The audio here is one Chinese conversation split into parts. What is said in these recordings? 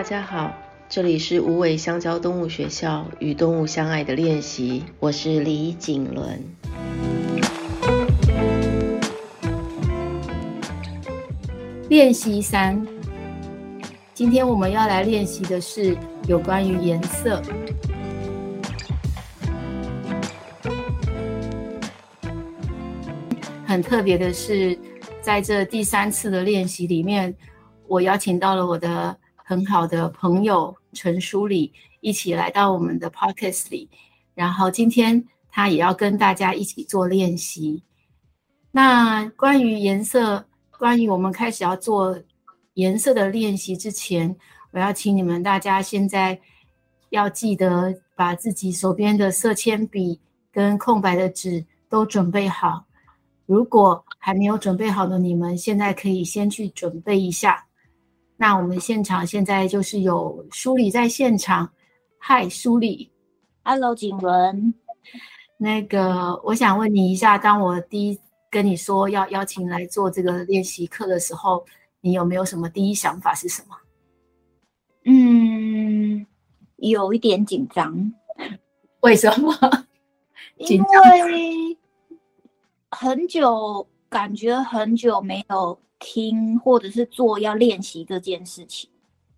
大家好，这里是无尾香蕉动物学校与动物相爱的练习，我是李景伦。练习三，今天我们要来练习的是有关于颜色。很特别的是，在这第三次的练习里面，我邀请到了我的很好的朋友陈书礼一起来到我们的 podcast 里，然后今天他也要跟大家一起做练习。那关于颜色，关于我们开始要做颜色的练习之前，我要请你们大家现在要记得把自己手边的色铅笔跟空白的纸都准备好。如果还没有准备好的你们，现在可以先去准备一下。那我们现场现在就是有梳理在现场，嗨，梳理，Hello，景伦。那个，我想问你一下，当我第一跟你说要邀请来做这个练习课的时候，你有没有什么第一想法是什么？嗯，有一点紧张。为什么？因为很久，感觉很久没有。听或者是做要练习这件事情，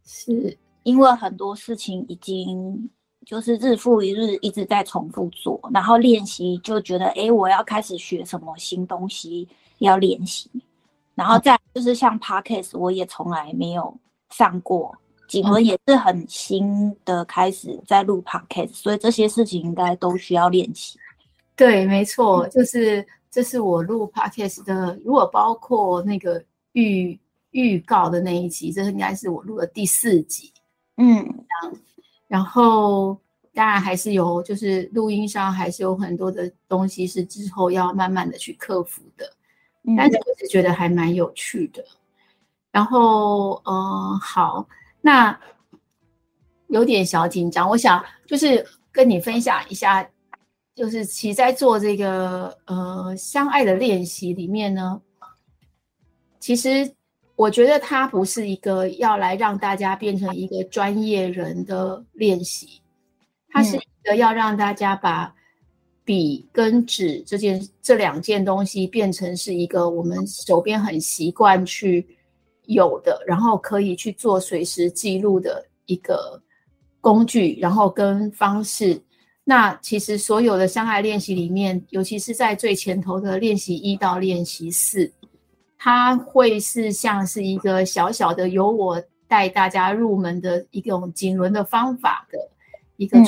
是因为很多事情已经就是日复一日一直在重复做，然后练习就觉得，哎，我要开始学什么新东西要练习，然后再就是像 Podcast，我也从来没有上过，景文也是很新的开始在录 Podcast，所以这些事情应该都需要练习。对，没错，就是这是我录 Podcast 的，如果包括那个。预预告的那一集，这应该是我录的第四集，嗯，然后当然还是有，就是录音上还是有很多的东西是之后要慢慢的去克服的，嗯，但是我是觉得还蛮有趣的。然后，嗯，好，那有点小紧张，我想就是跟你分享一下，就是其实在做这个呃相爱的练习里面呢。其实，我觉得它不是一个要来让大家变成一个专业人的练习，它是一个要让大家把笔跟纸这件这两件东西变成是一个我们手边很习惯去有的，然后可以去做随时记录的一个工具，然后跟方式。那其实所有的相爱练习里面，尤其是在最前头的练习一到练习四。它会是像是一个小小的由我带大家入门的一种锦纶的方法的一个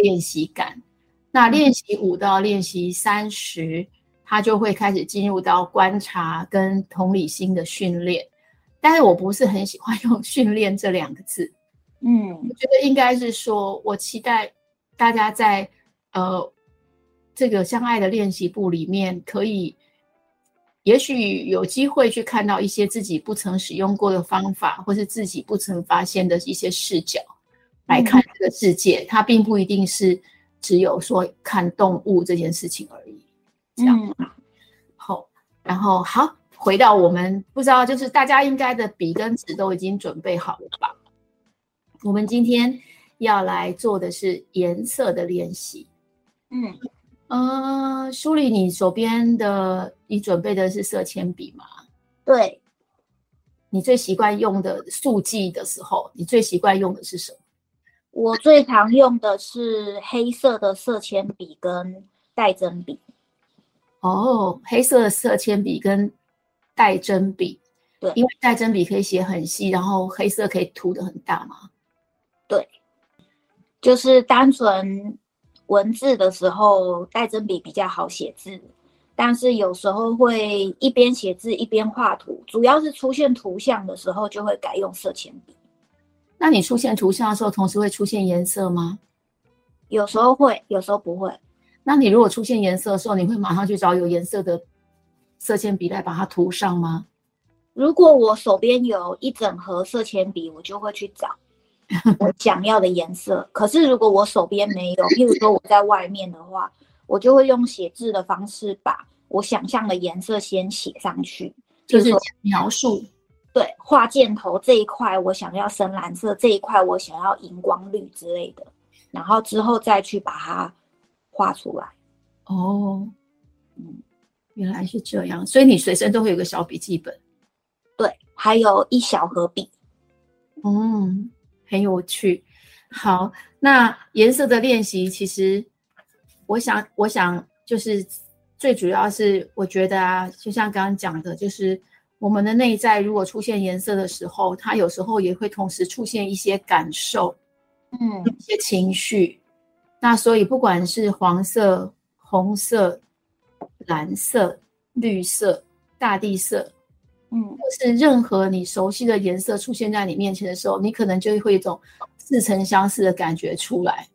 练习感。嗯、那练习五到练习三十，它就会开始进入到观察跟同理心的训练。但是我不是很喜欢 用“训练”这两个字。嗯，我觉得应该是说，我期待大家在呃这个相爱的练习部里面可以。也许有机会去看到一些自己不曾使用过的方法，或是自己不曾发现的一些视角来看这个世界。它并不一定是只有说看动物这件事情而已。这样，好，然后好，回到我们不知道，就是大家应该的笔跟纸都已经准备好了吧？我们今天要来做的是颜色的练习。嗯。呃，书礼，你手边的你准备的是色铅笔吗？对。你最习惯用的速记的时候，你最习惯用的是什么？我最常用的是黑色的色铅笔跟带针笔。哦，黑色的色铅笔跟带针笔。对，因为带针笔可以写很细，然后黑色可以涂的很大嘛。对，就是单纯。文字的时候带针笔比较好写字，但是有时候会一边写字一边画图，主要是出现图像的时候就会改用色铅笔。那你出现图像的时候，同时会出现颜色吗？有时候会，有时候不会。那你如果出现颜色的时候，你会马上去找有颜色的色铅笔来把它涂上吗？如果我手边有一整盒色铅笔，我就会去找。我想要的颜色，可是如果我手边没有，譬如说我在外面的话，我就会用写字的方式把我想象的颜色先写上去，就是描述。对，画箭头这一块我想要深蓝色，这一块我想要荧光绿之类的，然后之后再去把它画出来。哦，嗯，原来是这样，所以你随身都会有个小笔记本。对，还有一小盒笔。嗯，很有趣。好，那颜色的练习，其实我想，我想就是最主要是，我觉得啊，就像刚刚讲的，就是。我们的内在如果出现颜色的时候，它有时候也会同时出现一些感受，嗯，一些情绪。那所以不管是黄色、红色、蓝色、绿色、大地色，嗯，或是任何你熟悉的颜色出现在你面前的时候，你可能就会一种似曾相识的感觉出来，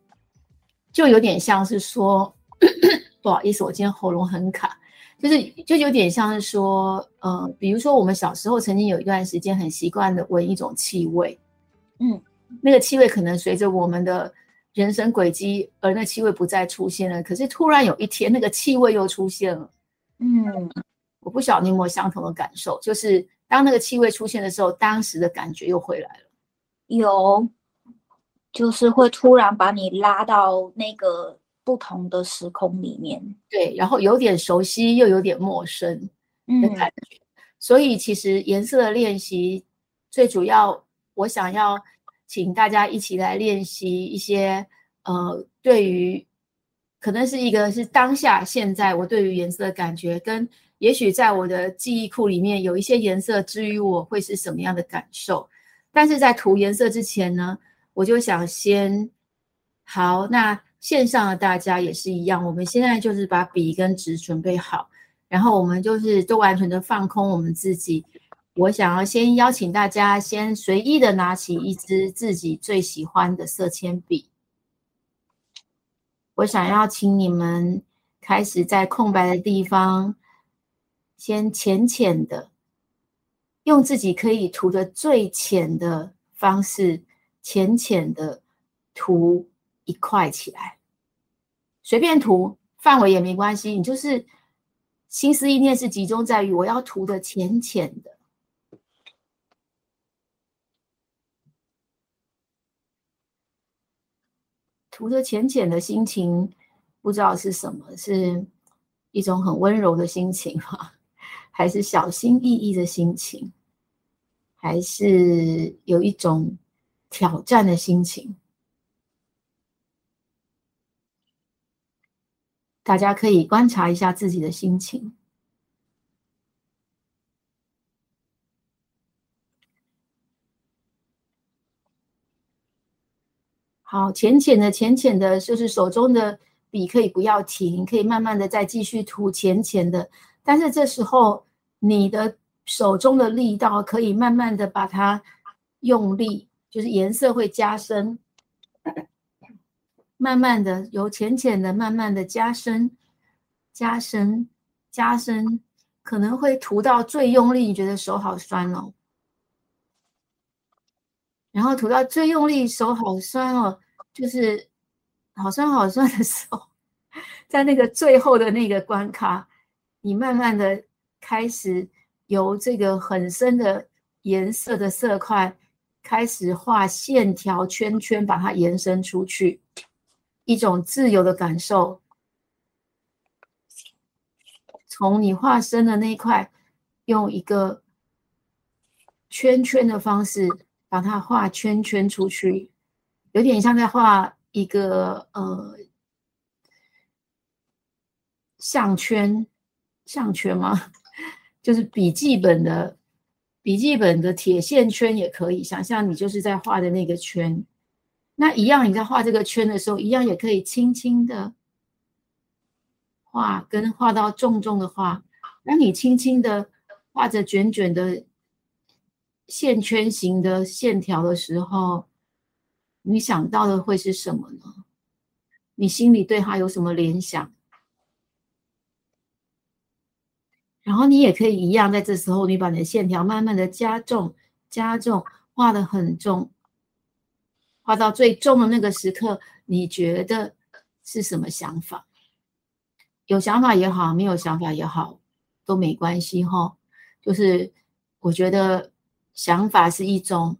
就有点像是说，不好意思，我今天喉咙很卡。就是就有点像是说，呃，比如说我们小时候曾经有一段时间很习惯的闻一种气味，嗯，那个气味可能随着我们的人生轨迹而那气味不再出现了，可是突然有一天那个气味又出现了，嗯，我不晓得你有没有相同的感受，就是当那个气味出现的时候，当时的感觉又回来了，有，就是会突然把你拉到那个。不同的时空里面，对，然后有点熟悉，又有点陌生的感觉。嗯、所以其实颜色的练习，最主要我想要请大家一起来练习一些，呃，对于可能是一个是当下现在我对于颜色的感觉，跟也许在我的记忆库里面有一些颜色之于我会是什么样的感受。但是在涂颜色之前呢，我就想先好那。线上的大家也是一样，我们现在就是把笔跟纸准备好，然后我们就是都完全的放空我们自己。我想要先邀请大家先随意的拿起一支自己最喜欢的色铅笔。我想要请你们开始在空白的地方，先浅浅的用自己可以涂的最浅的方式，浅浅的涂。一块起来，随便涂，范围也没关系。你就是心思意念是集中在于我要涂的浅浅的，涂的浅浅的心情，不知道是什么，是一种很温柔的心情哈，还是小心翼翼的心情，还是有一种挑战的心情？大家可以观察一下自己的心情。好，浅浅的，浅浅的，就是手中的笔可以不要停，可以慢慢的再继续涂浅浅的。但是这时候，你的手中的力道可以慢慢的把它用力，就是颜色会加深。慢慢的，由浅浅的，慢慢的加深，加深，加深，可能会涂到最用力，你觉得手好酸哦。然后涂到最用力，手好酸哦，就是好酸好酸的时候，在那个最后的那个关卡，你慢慢的开始由这个很深的颜色的色块开始画线条圈圈，把它延伸出去。一种自由的感受，从你画深的那一块，用一个圈圈的方式把它画圈圈出去，有点像在画一个呃项圈，项圈吗？就是笔记本的笔记本的铁线圈也可以，想象你就是在画的那个圈。那一样，你在画这个圈的时候，一样也可以轻轻的画，跟画到重重的画。当你轻轻的画着卷卷的线圈形的线条的时候，你想到的会是什么呢？你心里对它有什么联想？然后你也可以一样，在这时候，你把你的线条慢慢的加重、加重，画得很重。画到最重的那个时刻，你觉得是什么想法？有想法也好，没有想法也好，都没关系哈。就是我觉得想法是一种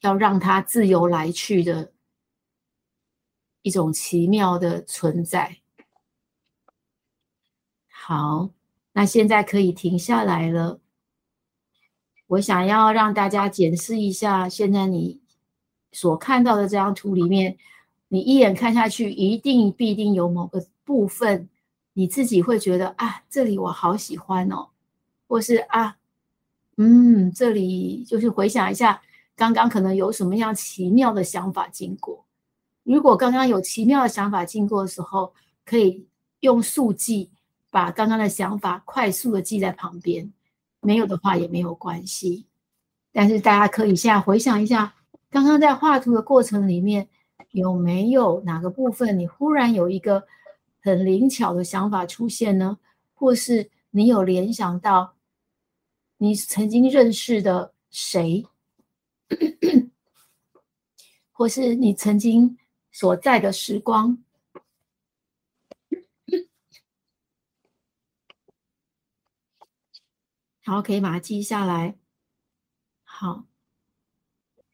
要让它自由来去的一种奇妙的存在。好，那现在可以停下来了。我想要让大家检视一下，现在你所看到的这张图里面，你一眼看下去，一定必定有某个部分，你自己会觉得啊，这里我好喜欢哦，或是啊。嗯，这里就是回想一下，刚刚可能有什么样奇妙的想法经过。如果刚刚有奇妙的想法经过的时候，可以用速记把刚刚的想法快速的记在旁边。没有的话也没有关系。但是大家可以现在回想一下，刚刚在画图的过程里面，有没有哪个部分你忽然有一个很灵巧的想法出现呢？或是你有联想到？你曾经认识的谁，或是你曾经所在的时光，然后，可以把它记下来。好，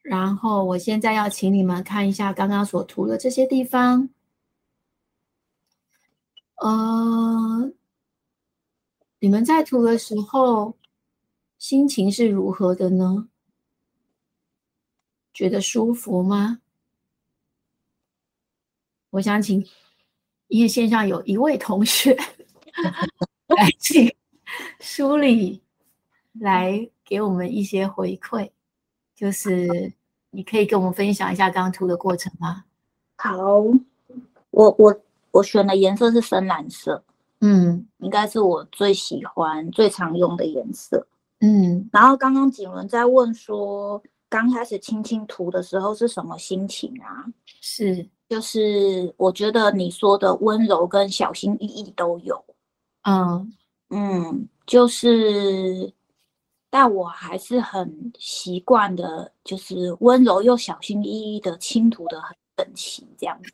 然后我现在要请你们看一下刚刚所涂的这些地方。呃，你们在涂的时候。心情是如何的呢？觉得舒服吗？我想请，因为线上有一位同学 来，请梳理来给我们一些回馈，就是你可以跟我们分享一下刚刚涂的过程吗？好，我我我选的颜色是深蓝色，嗯，应该是我最喜欢、最常用的颜色。嗯，然后刚刚景伦在问说，刚开始轻轻涂的时候是什么心情啊？是，就是我觉得你说的温柔跟小心翼翼都有。嗯嗯，就是，但我还是很习惯的，就是温柔又小心翼翼的轻涂的很整齐，这样子，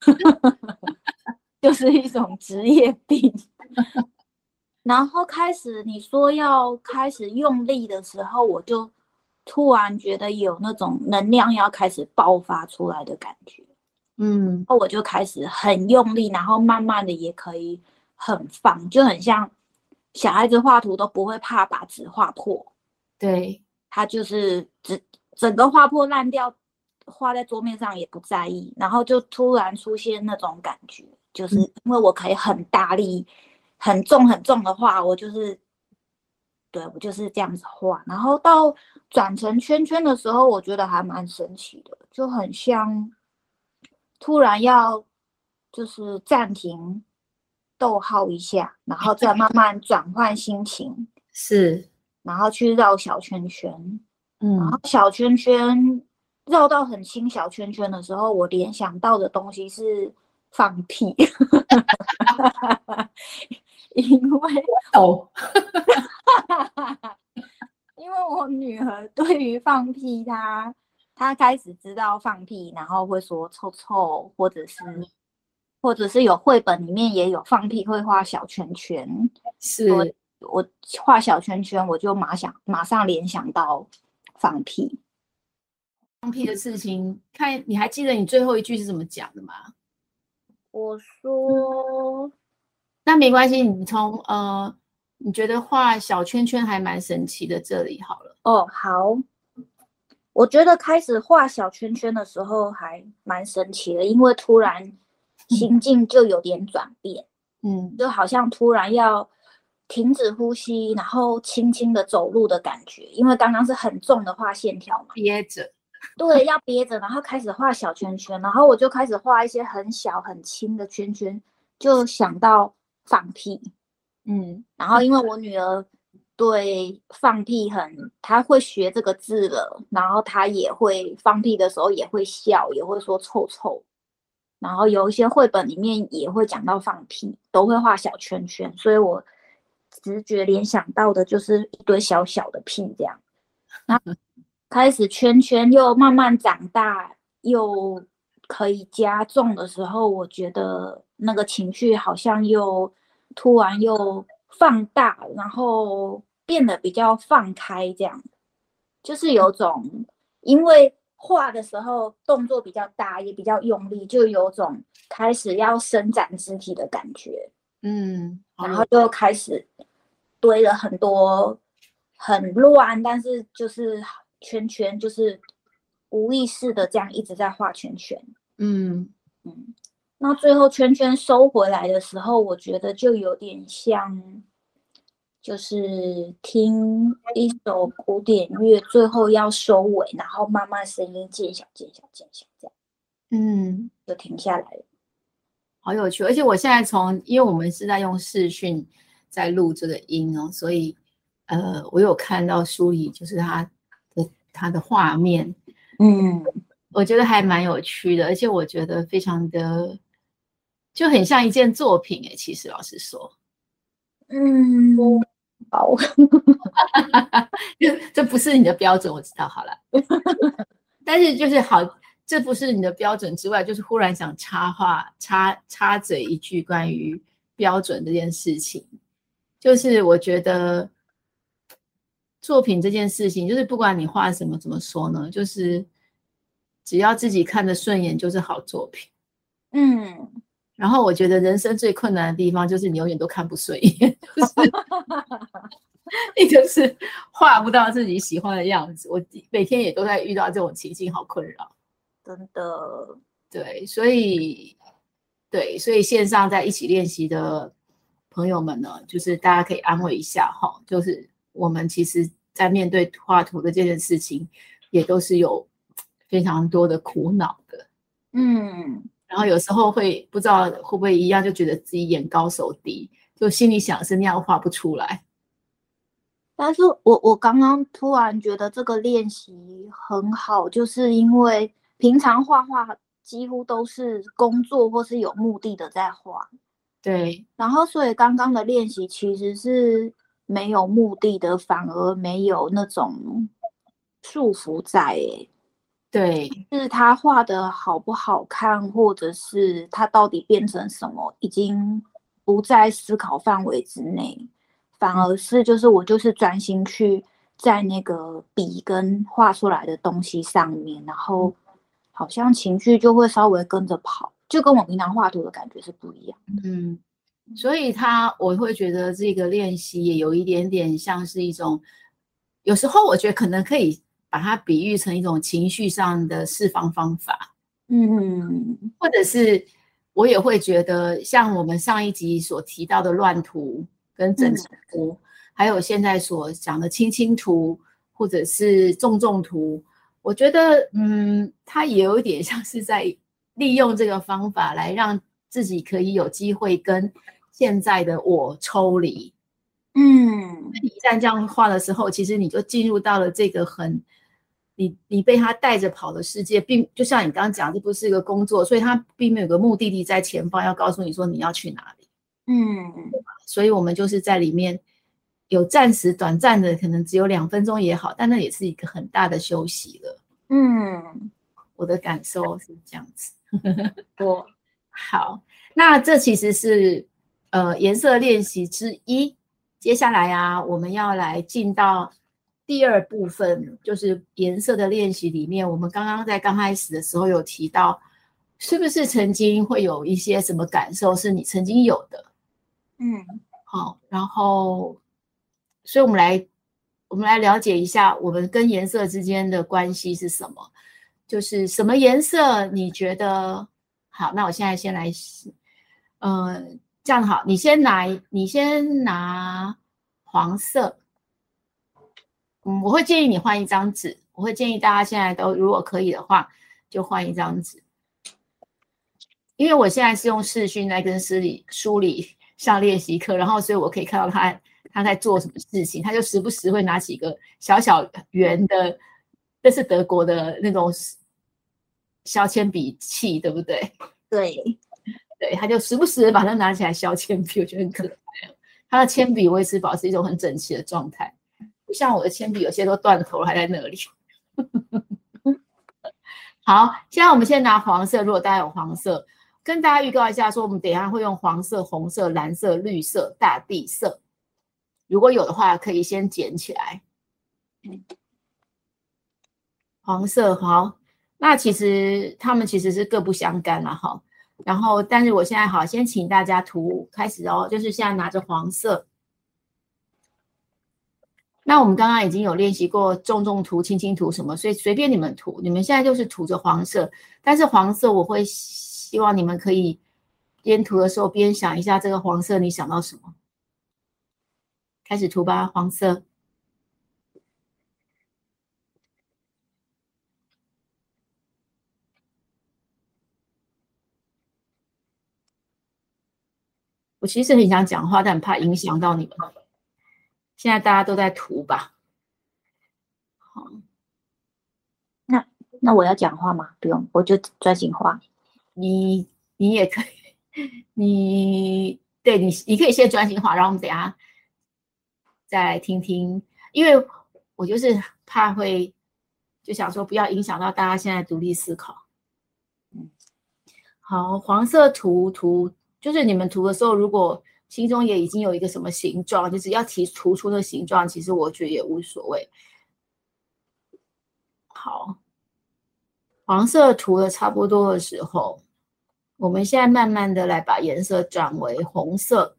就是一种职业病。然后开始你说要开始用力的时候，我就突然觉得有那种能量要开始爆发出来的感觉，嗯，然后我就开始很用力，然后慢慢的也可以很放，就很像小孩子画图都不会怕把纸画破，对，他就是整整个画破烂掉，画在桌面上也不在意，然后就突然出现那种感觉，就是因为我可以很大力。很重很重的画，我就是，对，我就是这样子画。然后到转成圈圈的时候，我觉得还蛮神奇的，就很像突然要就是暂停逗号一下，然后再慢慢转换心情，是，然后去绕小圈圈，嗯，然后小圈圈绕到很轻小圈圈的时候，我联想到的东西是放屁。因为哦，因为我女儿对于放屁她，她她开始知道放屁，然后会说臭臭，或者是，或者是有绘本里面也有放屁会画小圈圈，是我，我画小圈圈，我就马想马上联想到放屁，放屁的事情。看你还记得你最后一句是怎么讲的吗？我说。那没关系，你从呃，你觉得画小圈圈还蛮神奇的，这里好了。哦，好，我觉得开始画小圈圈的时候还蛮神奇的，因为突然心境就有点转变，嗯，就好像突然要停止呼吸，然后轻轻的走路的感觉，因为刚刚是很重的画线条嘛，憋着，对，要憋着，然后开始画小圈圈，然后我就开始画一些很小很轻的圈圈，就想到。放屁，嗯，然后因为我女儿对放屁很，她会学这个字了，然后她也会放屁的时候也会笑，也会说臭臭，然后有一些绘本里面也会讲到放屁，都会画小圈圈，所以我直觉联想到的就是一堆小小的屁这样，然后 开始圈圈又慢慢长大，又可以加重的时候，我觉得那个情绪好像又。突然又放大，然后变得比较放开，这样，就是有种因为画的时候动作比较大，也比较用力，就有种开始要伸展肢体的感觉，嗯，然后就开始堆了很多很乱，但是就是圈圈，就是无意识的这样一直在画圈圈，嗯嗯。那最后圈圈收回来的时候，我觉得就有点像，就是听一首古典乐，最后要收尾，然后慢慢声音渐小、渐小、渐小，这样，嗯，就停下来了，好有趣。而且我现在从，因为我们是在用视讯在录这个音哦，所以呃，我有看到书里就是它的它的画面，嗯，我觉得还蛮有趣的，而且我觉得非常的。就很像一件作品哎，其实老实说，嗯，好，这不是你的标准，我知道好了。但是就是好，这不是你的标准之外，就是忽然想插话插插嘴一句关于标准这件事情，就是我觉得作品这件事情，就是不管你画什么，怎么说呢，就是只要自己看得顺眼，就是好作品。嗯。然后我觉得人生最困难的地方就是你永远都看不顺眼，就是 你就是画不到自己喜欢的样子。我每天也都在遇到这种情境，好困扰。真的，对，所以对，所以线上在一起练习的朋友们呢，就是大家可以安慰一下哈，就是我们其实在面对画图的这件事情，也都是有非常多的苦恼的。嗯。然后有时候会不知道会不会一样，就觉得自己眼高手低，就心里想是那样画不出来。但是我我刚刚突然觉得这个练习很好，就是因为平常画画几乎都是工作或是有目的的在画，对。然后所以刚刚的练习其实是没有目的的，反而没有那种束缚在诶。对，就是他画的好不好看，或者是他到底变成什么，已经不在思考范围之内，反而是就是我就是专心去在那个笔跟画出来的东西上面，然后好像情绪就会稍微跟着跑，就跟我平常画图的感觉是不一样。嗯，所以他我会觉得这个练习也有一点点像是一种，有时候我觉得可能可以。把它比喻成一种情绪上的释放方法，嗯，或者是我也会觉得，像我们上一集所提到的乱涂跟整齐涂，嗯、还有现在所讲的轻轻涂或者是重重涂，我觉得，嗯，它也有一点像是在利用这个方法来让自己可以有机会跟现在的我抽离。嗯，你一旦这样画的时候，其实你就进入到了这个很。你你被他带着跑的世界，并就像你刚刚讲，这不是一个工作，所以他并没有个目的地在前方要告诉你说你要去哪里，嗯，所以我们就是在里面有暂时短暂的，可能只有两分钟也好，但那也是一个很大的休息了，嗯，我的感受是这样子，我好，那这其实是呃颜色练习之一，接下来啊，我们要来进到。第二部分就是颜色的练习里面，我们刚刚在刚开始的时候有提到，是不是曾经会有一些什么感受是你曾经有的？嗯，好，然后，所以我们来，我们来了解一下我们跟颜色之间的关系是什么？就是什么颜色你觉得好？那我现在先来，嗯、呃，这样好，你先拿，你先拿黄色。嗯，我会建议你换一张纸。我会建议大家现在都，如果可以的话，就换一张纸。因为我现在是用视讯来跟师里梳理上练习课，然后所以我可以看到他他在做什么事情。他就时不时会拿起一个小小圆的，这是德国的那种削铅笔器，对不对？对，对，他就时不时把它拿起来削铅笔，我觉得很可爱。他的铅笔维持保持一种很整齐的状态。像我的铅笔有些都断头了，还在那里。好，现在我们先拿黄色。如果大家有黄色，跟大家预告一下，说我们等一下会用黄色、红色、蓝色、绿色、大地色如果有的话，可以先捡起来。黄色好，那其实他们其实是各不相干了哈。然后，但是我现在好，先请大家涂开始哦，就是现在拿着黄色。那我们刚刚已经有练习过重重涂、轻轻涂什么，所以随便你们涂。你们现在就是涂着黄色，但是黄色我会希望你们可以边涂的时候边想一下这个黄色，你想到什么？开始涂吧，黄色。我其实很想讲话，但怕影响到你们。现在大家都在涂吧？好，那那我要讲话吗？不用，我就专心画。你你也可以，你对你你可以先专心画，然后我们等下再来听听。因为我就是怕会就想说不要影响到大家现在独立思考。嗯，好，黄色涂涂。就是你们涂的时候，如果心中也已经有一个什么形状，就是要提涂出的形状，其实我觉得也无所谓。好，黄色涂的差不多的时候，我们现在慢慢的来把颜色转为红色。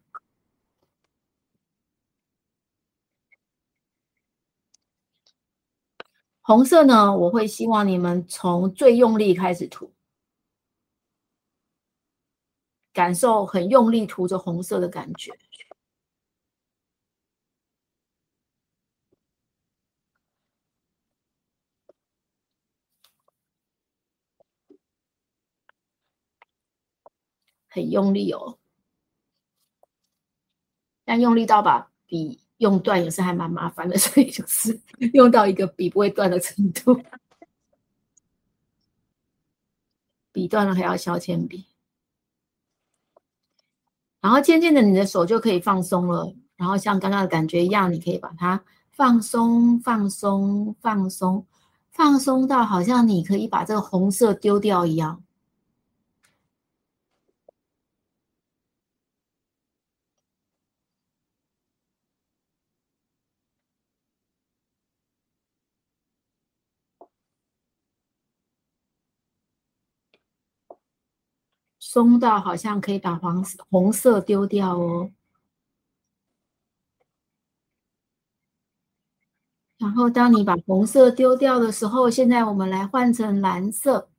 红色呢，我会希望你们从最用力开始涂。感受很用力涂着红色的感觉，很用力哦。但用力到把笔用断也是还蛮麻烦的，所以就是用到一个笔不会断的程度。笔断了还要削铅笔。然后渐渐的，你的手就可以放松了。然后像刚刚的感觉一样，你可以把它放松、放松、放松，放松到好像你可以把这个红色丢掉一样。松到好像可以把黄、红色丢掉哦。然后，当你把红色丢掉的时候，现在我们来换成蓝色。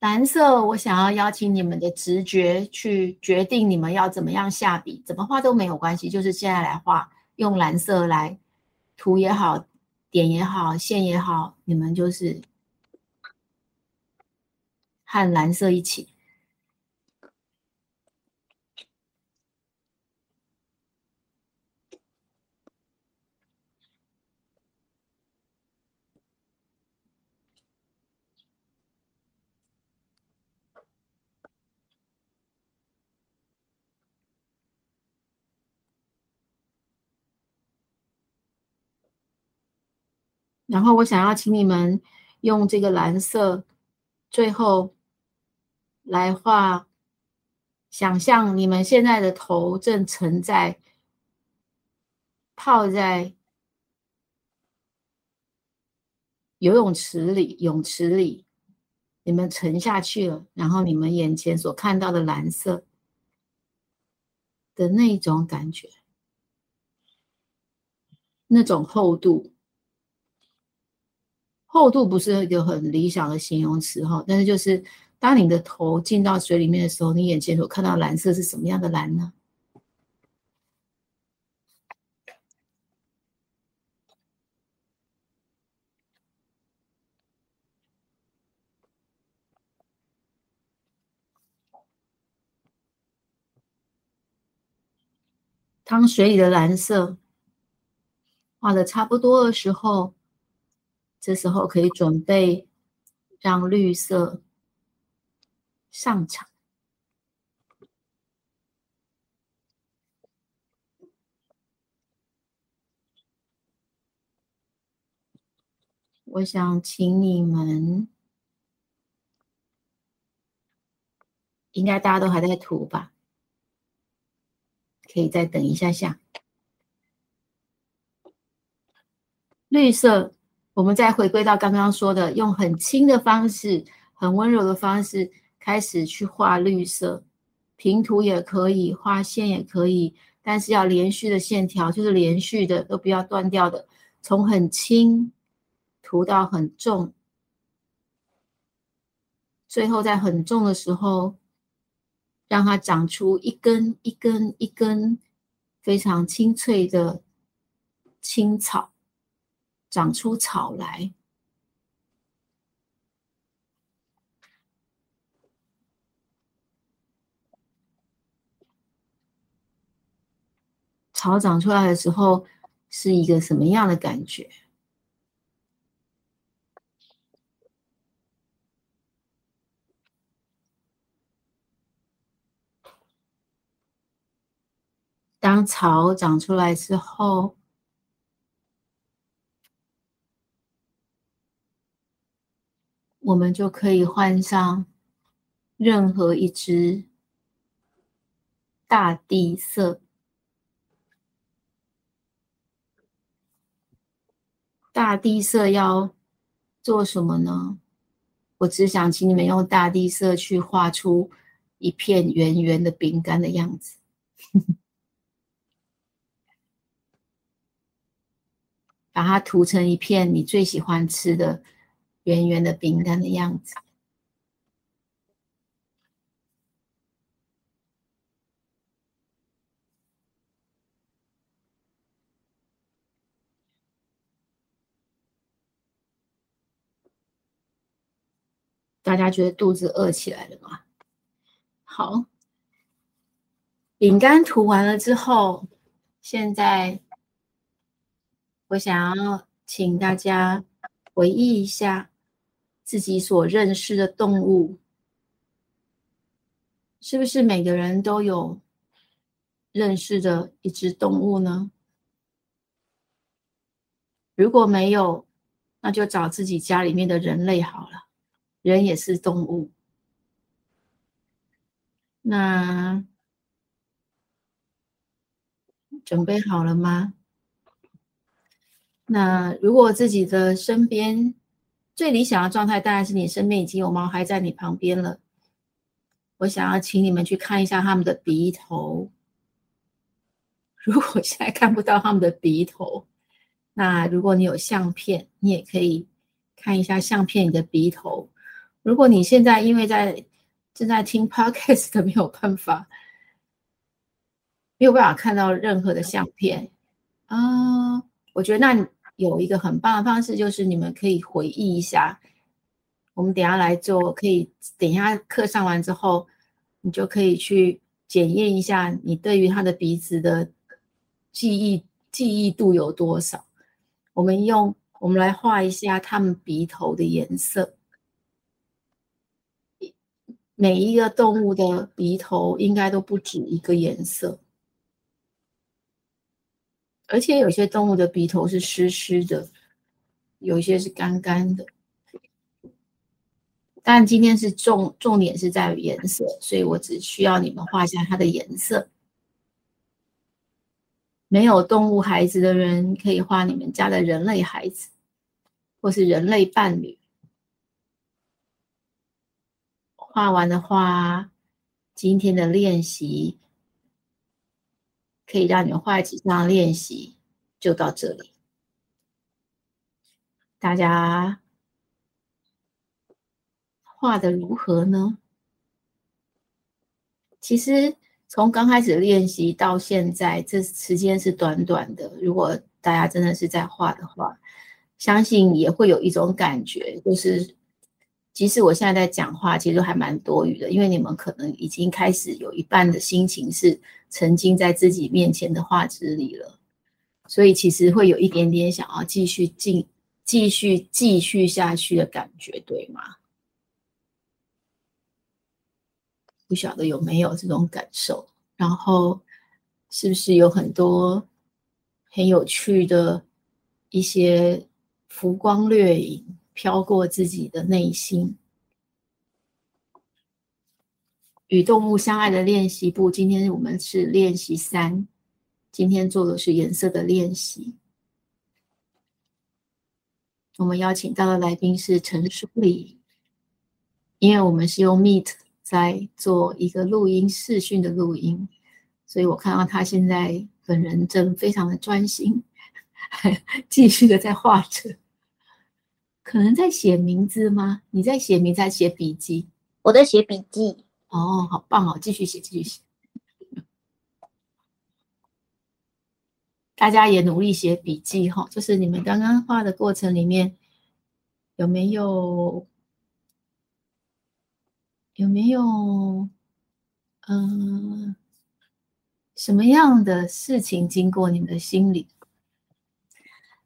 蓝色，我想要邀请你们的直觉去决定你们要怎么样下笔，怎么画都没有关系，就是现在来画，用蓝色来涂也好，点也好，线也好，你们就是。和蓝色一起，然后我想要请你们用这个蓝色，最后。来画，想象你们现在的头正沉在、泡在游泳池里，泳池里，你们沉下去了，然后你们眼前所看到的蓝色的那种感觉，那种厚度，厚度不是一个很理想的形容词哈，但是就是。当你的头进到水里面的时候，你眼前所看到蓝色是什么样的蓝呢？当水里的蓝色画的差不多的时候，这时候可以准备让绿色。上场，我想请你们，应该大家都还在涂吧？可以再等一下下。绿色，我们再回归到刚刚说的，用很轻的方式、很温柔的方式开始去画绿色，平涂也可以，画线也可以，但是要连续的线条，就是连续的，都不要断掉的，从很轻涂到很重，最后在很重的时候，让它长出一根一根一根非常清脆的青草。长出草来，草长出来的时候是一个什么样的感觉？当草长出来之后。我们就可以换上任何一支大地色。大地色要做什么呢？我只想请你们用大地色去画出一片圆圆的饼干的样子，把它涂成一片你最喜欢吃的。圆圆的饼干的样子，大家觉得肚子饿起来了吗？好，饼干涂完了之后，现在我想要请大家回忆一下。自己所认识的动物，是不是每个人都有认识的一只动物呢？如果没有，那就找自己家里面的人类好了，人也是动物。那准备好了吗？那如果自己的身边，最理想的状态当然是你身边已经有毛孩在你旁边了。我想要请你们去看一下他们的鼻头。如果现在看不到他们的鼻头，那如果你有相片，你也可以看一下相片里的鼻头。如果你现在因为在正在听 podcast 的没有办法，没有办法看到任何的相片啊，我觉得那。有一个很棒的方式，就是你们可以回忆一下。我们等下来做，可以等一下课上完之后，你就可以去检验一下你对于他的鼻子的记忆记忆度有多少。我们用我们来画一下他们鼻头的颜色。每一个动物的鼻头应该都不止一个颜色。而且有些动物的鼻头是湿湿的，有一些是干干的。但今天是重重点是在于颜色，所以我只需要你们画一下它的颜色。没有动物孩子的人可以画你们家的人类孩子，或是人类伴侣。画完的话，今天的练习。可以让你们画几张练习，就到这里。大家画的如何呢？其实从刚开始练习到现在，这时间是短短的。如果大家真的是在画的话，相信也会有一种感觉，就是。其实我现在在讲话，其实还蛮多余的，因为你们可能已经开始有一半的心情是沉浸在自己面前的画纸里了，所以其实会有一点点想要继续进、继续继续下去的感觉，对吗？不晓得有没有这种感受？然后是不是有很多很有趣的一些浮光掠影？飘过自己的内心，与动物相爱的练习簿，今天我们是练习三，今天做的是颜色的练习。我们邀请到的来宾是陈淑丽，因为我们是用 Meet 在做一个录音视讯的录音，所以我看到他现在本人正非常的专心，继续的在画着，可能在写名字吗？你在写名字，在写笔记？我在写笔记。哦，好棒哦！继续写，继续写。大家也努力写笔记哈，就是你们刚刚画的过程里面，有没有有没有嗯什么样的事情经过你们的心里？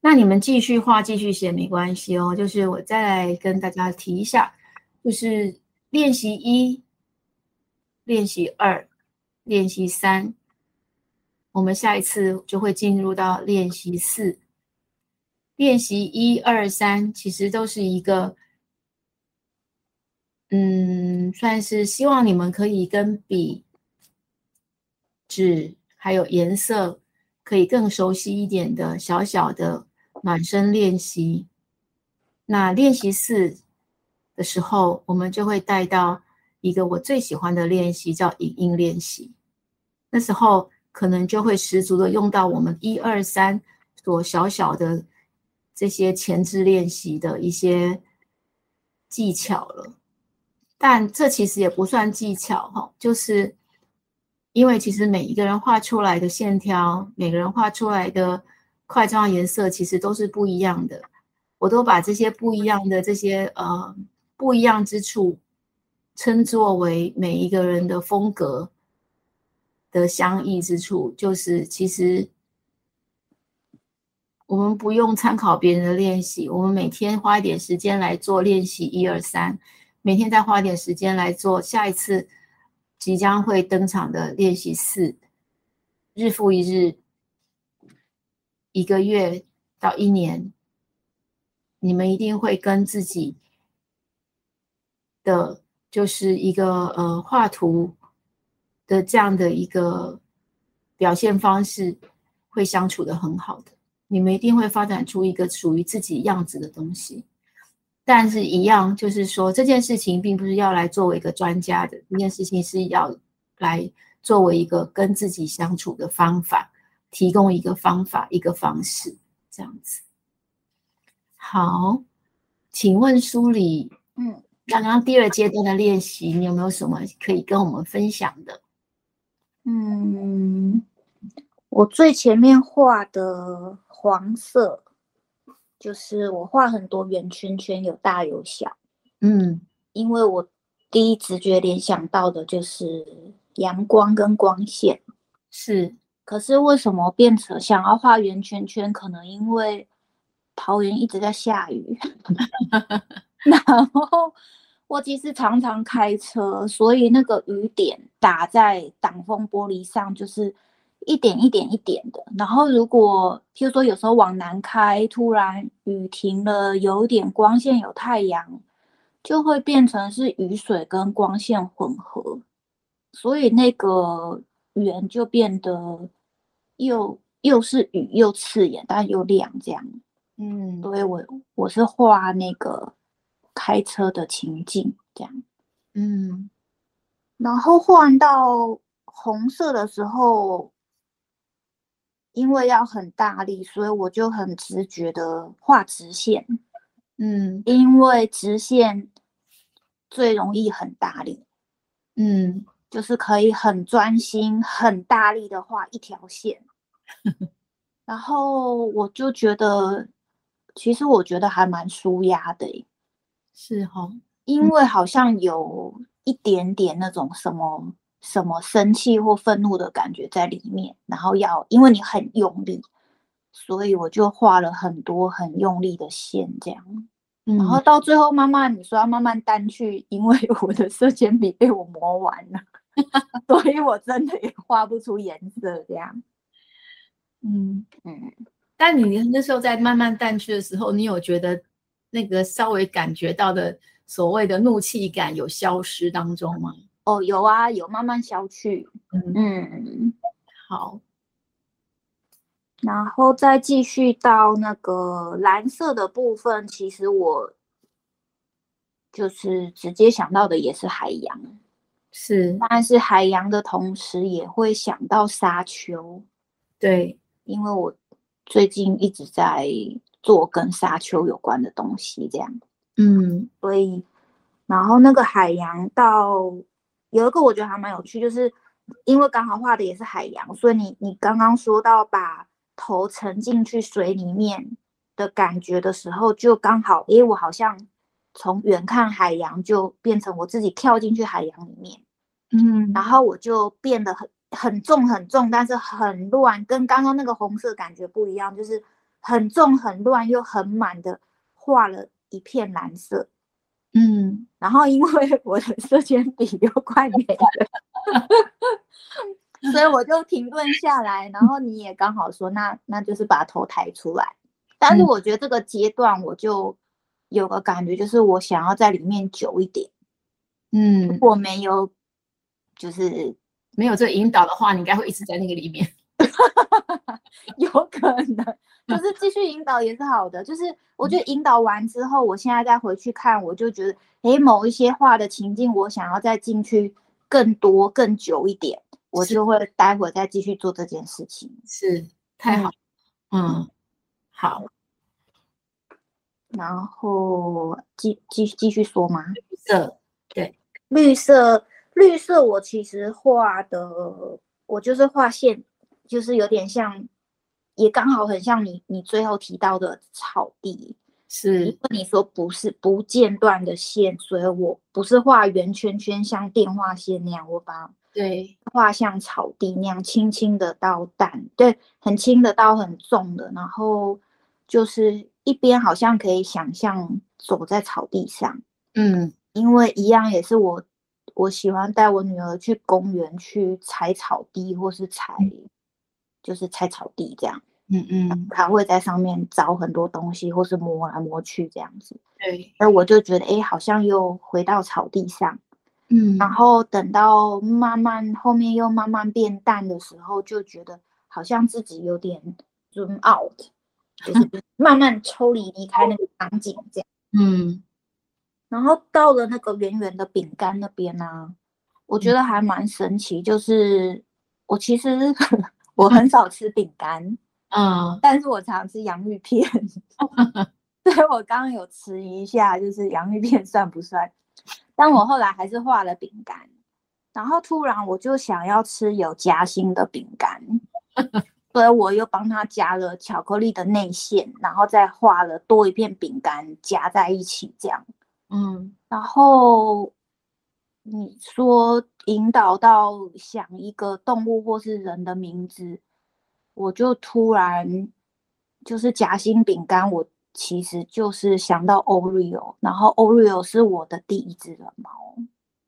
那你们继续画，继续写没关系哦。就是我再来跟大家提一下，就是练习一。练习二，练习三，我们下一次就会进入到练习四。练习一二三，其实都是一个，嗯，算是希望你们可以跟笔、纸还有颜色可以更熟悉一点的小小的暖身练习。那练习四的时候，我们就会带到。一个我最喜欢的练习叫影印练习，那时候可能就会十足的用到我们一二三所小小的这些前置练习的一些技巧了。但这其实也不算技巧哈，就是因为其实每一个人画出来的线条，每个人画出来的块状颜色其实都是不一样的。我都把这些不一样的这些呃不一样之处。称作为每一个人的风格的相异之处，就是其实我们不用参考别人的练习，我们每天花一点时间来做练习一二三，每天再花一点时间来做下一次即将会登场的练习四，日复一日，一个月到一年，你们一定会跟自己的。就是一个呃画图的这样的一个表现方式，会相处的很好的。你们一定会发展出一个属于自己样子的东西。但是，一样就是说，这件事情并不是要来作为一个专家的，这件事情是要来作为一个跟自己相处的方法，提供一个方法，一个方式，这样子。好，请问书里，嗯。刚刚第二阶段的练习，你有没有什么可以跟我们分享的？嗯，我最前面画的黄色，就是我画很多圆圈圈，有大有小。嗯，因为我第一直觉联想到的就是阳光跟光线。是，可是为什么变成想要画圆圈圈？可能因为桃园一直在下雨。然后我其实常常开车，所以那个雨点打在挡风玻璃上，就是一点一点一点的。然后如果譬如说有时候往南开，突然雨停了，有点光线有太阳，就会变成是雨水跟光线混合，所以那个圆就变得又又是雨又刺眼，但又亮这样。嗯，所以我我是画那个。开车的情境，这样，嗯，然后换到红色的时候，因为要很大力，所以我就很直觉的画直线，嗯，因为直线最容易很大力，嗯，就是可以很专心、很大力的画一条线，然后我就觉得，其实我觉得还蛮舒压的。是哈、哦，因为好像有一点点那种什么什么生气或愤怒的感觉在里面，然后要因为你很用力，所以我就画了很多很用力的线，这样，嗯、然后到最后慢慢你说要慢慢淡去，因为我的色铅笔被我磨完了，所以我真的也 画不出颜色这样。嗯嗯，但你那时候在慢慢淡去的时候，你有觉得？那个稍微感觉到的所谓的怒气感有消失当中吗？哦，有啊，有慢慢消去。嗯嗯，好。然后再继续到那个蓝色的部分，其实我就是直接想到的也是海洋，是，但是海洋的同时也会想到沙丘，对，因为我最近一直在做跟沙丘有关的东西，这样，嗯，所以，然后那个海洋到有一个我觉得还蛮有趣，就是因为刚好画的也是海洋，所以你你刚刚说到把。头沉进去水里面的感觉的时候，就刚好，诶，我好像从远看海洋，就变成我自己跳进去海洋里面，嗯，然后我就变得很很重很重，但是很乱，跟刚刚那个红色感觉不一样，就是很重很乱又很满的画了一片蓝色，嗯，然后因为 我的色铅笔又快没了。所以我就停顿下来，然后你也刚好说，那那就是把头抬出来。但是我觉得这个阶段我就有个感觉，就是我想要在里面久一点。嗯，如果没有，就是没有这个引导的话，你应该会一直在那个里面。有可能，就是继续引导也是好的。就是我觉得引导完之后，我现在再回去看，我就觉得，诶，某一些话的情境，我想要再进去更多、更久一点。我就会待会再继续做这件事情，是太好，嗯，嗯好，然后继继继续说吗？绿色，对，绿色，绿色，我其实画的，我就是画线，就是有点像，也刚好很像你你最后提到的草地，是，因为你说不是不间断的线，所以我不是画圆圈圈像电话线那样，我把。对，画像草地那样，轻轻的到淡，对，很轻的到很重的，然后就是一边好像可以想象走在草地上，嗯，因为一样也是我，我喜欢带我女儿去公园去踩草地，或是踩，嗯、就是踩草地这样，嗯嗯，她会在上面找很多东西，或是摸来摸去这样子，对，而我就觉得，哎，好像又回到草地上。嗯，然。后等到慢慢后面又慢慢变淡的时候，就觉得好像自己有点 zoom out，就是慢慢抽离离开那个场景这样。嗯，然后到了那个圆圆的饼干那边呢、啊，我觉得还蛮神奇，就是我其实 我很少吃饼干，嗯，但是我常吃洋芋片，所以我刚刚有迟疑一下，就是洋芋片算不算？但我后来还是画了饼干，然后突然我就想要吃有夹心的饼干，所以我又帮他加了巧克力的内馅，然后再画了多一片饼干夹在一起，这样。嗯，然后你说引导到想一个动物或是人的名字，我就突然就是夹心饼干我。其实就是想到 Oreo，然后 Oreo 是我的第一只人猫，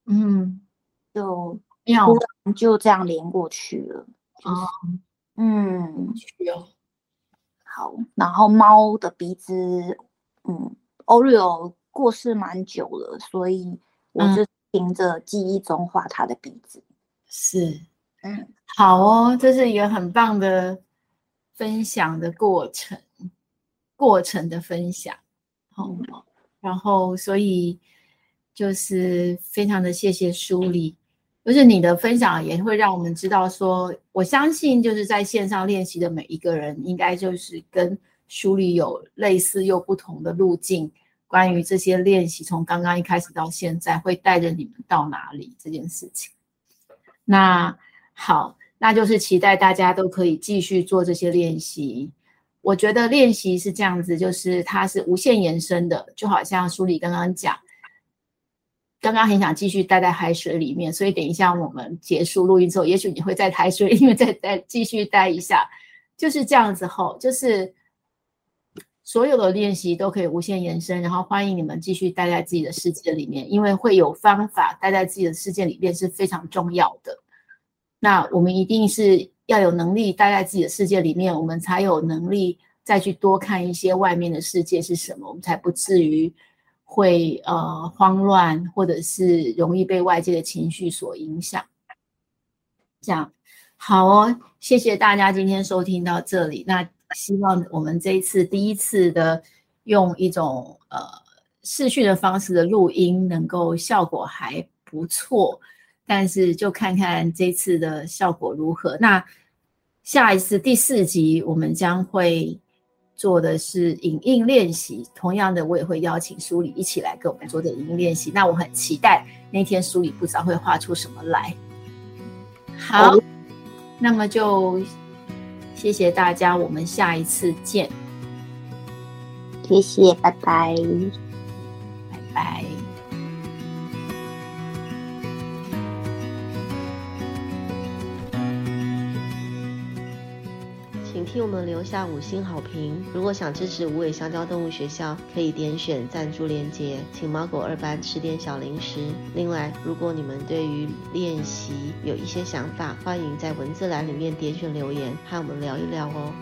嗯，就突然就这样连过去了，哦，嗯，有，好，然后猫的鼻子，嗯，Oreo 过世蛮久了，所以我就凭着记忆中画它的鼻子，是，嗯，好哦，这是一个很棒的分享的过程。过程的分享，好，然后所以就是非常的谢谢舒丽，就是你的分享也会让我们知道说，我相信就是在线上练习的每一个人，应该就是跟书里有类似又不同的路径，关于这些练习从刚刚一开始到现在会带着你们到哪里这件事情。那好，那就是期待大家都可以继续做这些练习。我觉得练习是这样子，就是它是无限延伸的，就好像书里刚刚讲，刚刚很想继续待在海水里面，所以等一下我们结束录音之后，也许你会在海水里面 再待继续待一下，就是这样子吼，就是所有的练习都可以无限延伸，然后欢迎你们继续待在自己的世界里面，因为会有方法待在自己的世界里面是非常重要的。那我们一定是。要有能力待在自己的世界里面，我们才有能力再去多看一些外面的世界是什么，我们才不至于会呃慌乱，或者是容易被外界的情绪所影响。这样好哦，谢谢大家今天收听到这里。那希望我们这一次第一次的用一种呃视讯的方式的录音，能够效果还不错。但是就看看这次的效果如何。那下一次第四集我们将会做的是影印练习，同样的我也会邀请书里一起来跟我们做的影印练习。那我很期待那天书里不知道会画出什么来。好，那么就谢谢大家，我们下一次见。谢谢，拜拜，拜拜。替我们留下五星好评。如果想支持无尾香蕉动物学校，可以点选赞助链接，请猫狗二班吃点小零食。另外，如果你们对于练习有一些想法，欢迎在文字栏里面点选留言，和我们聊一聊哦。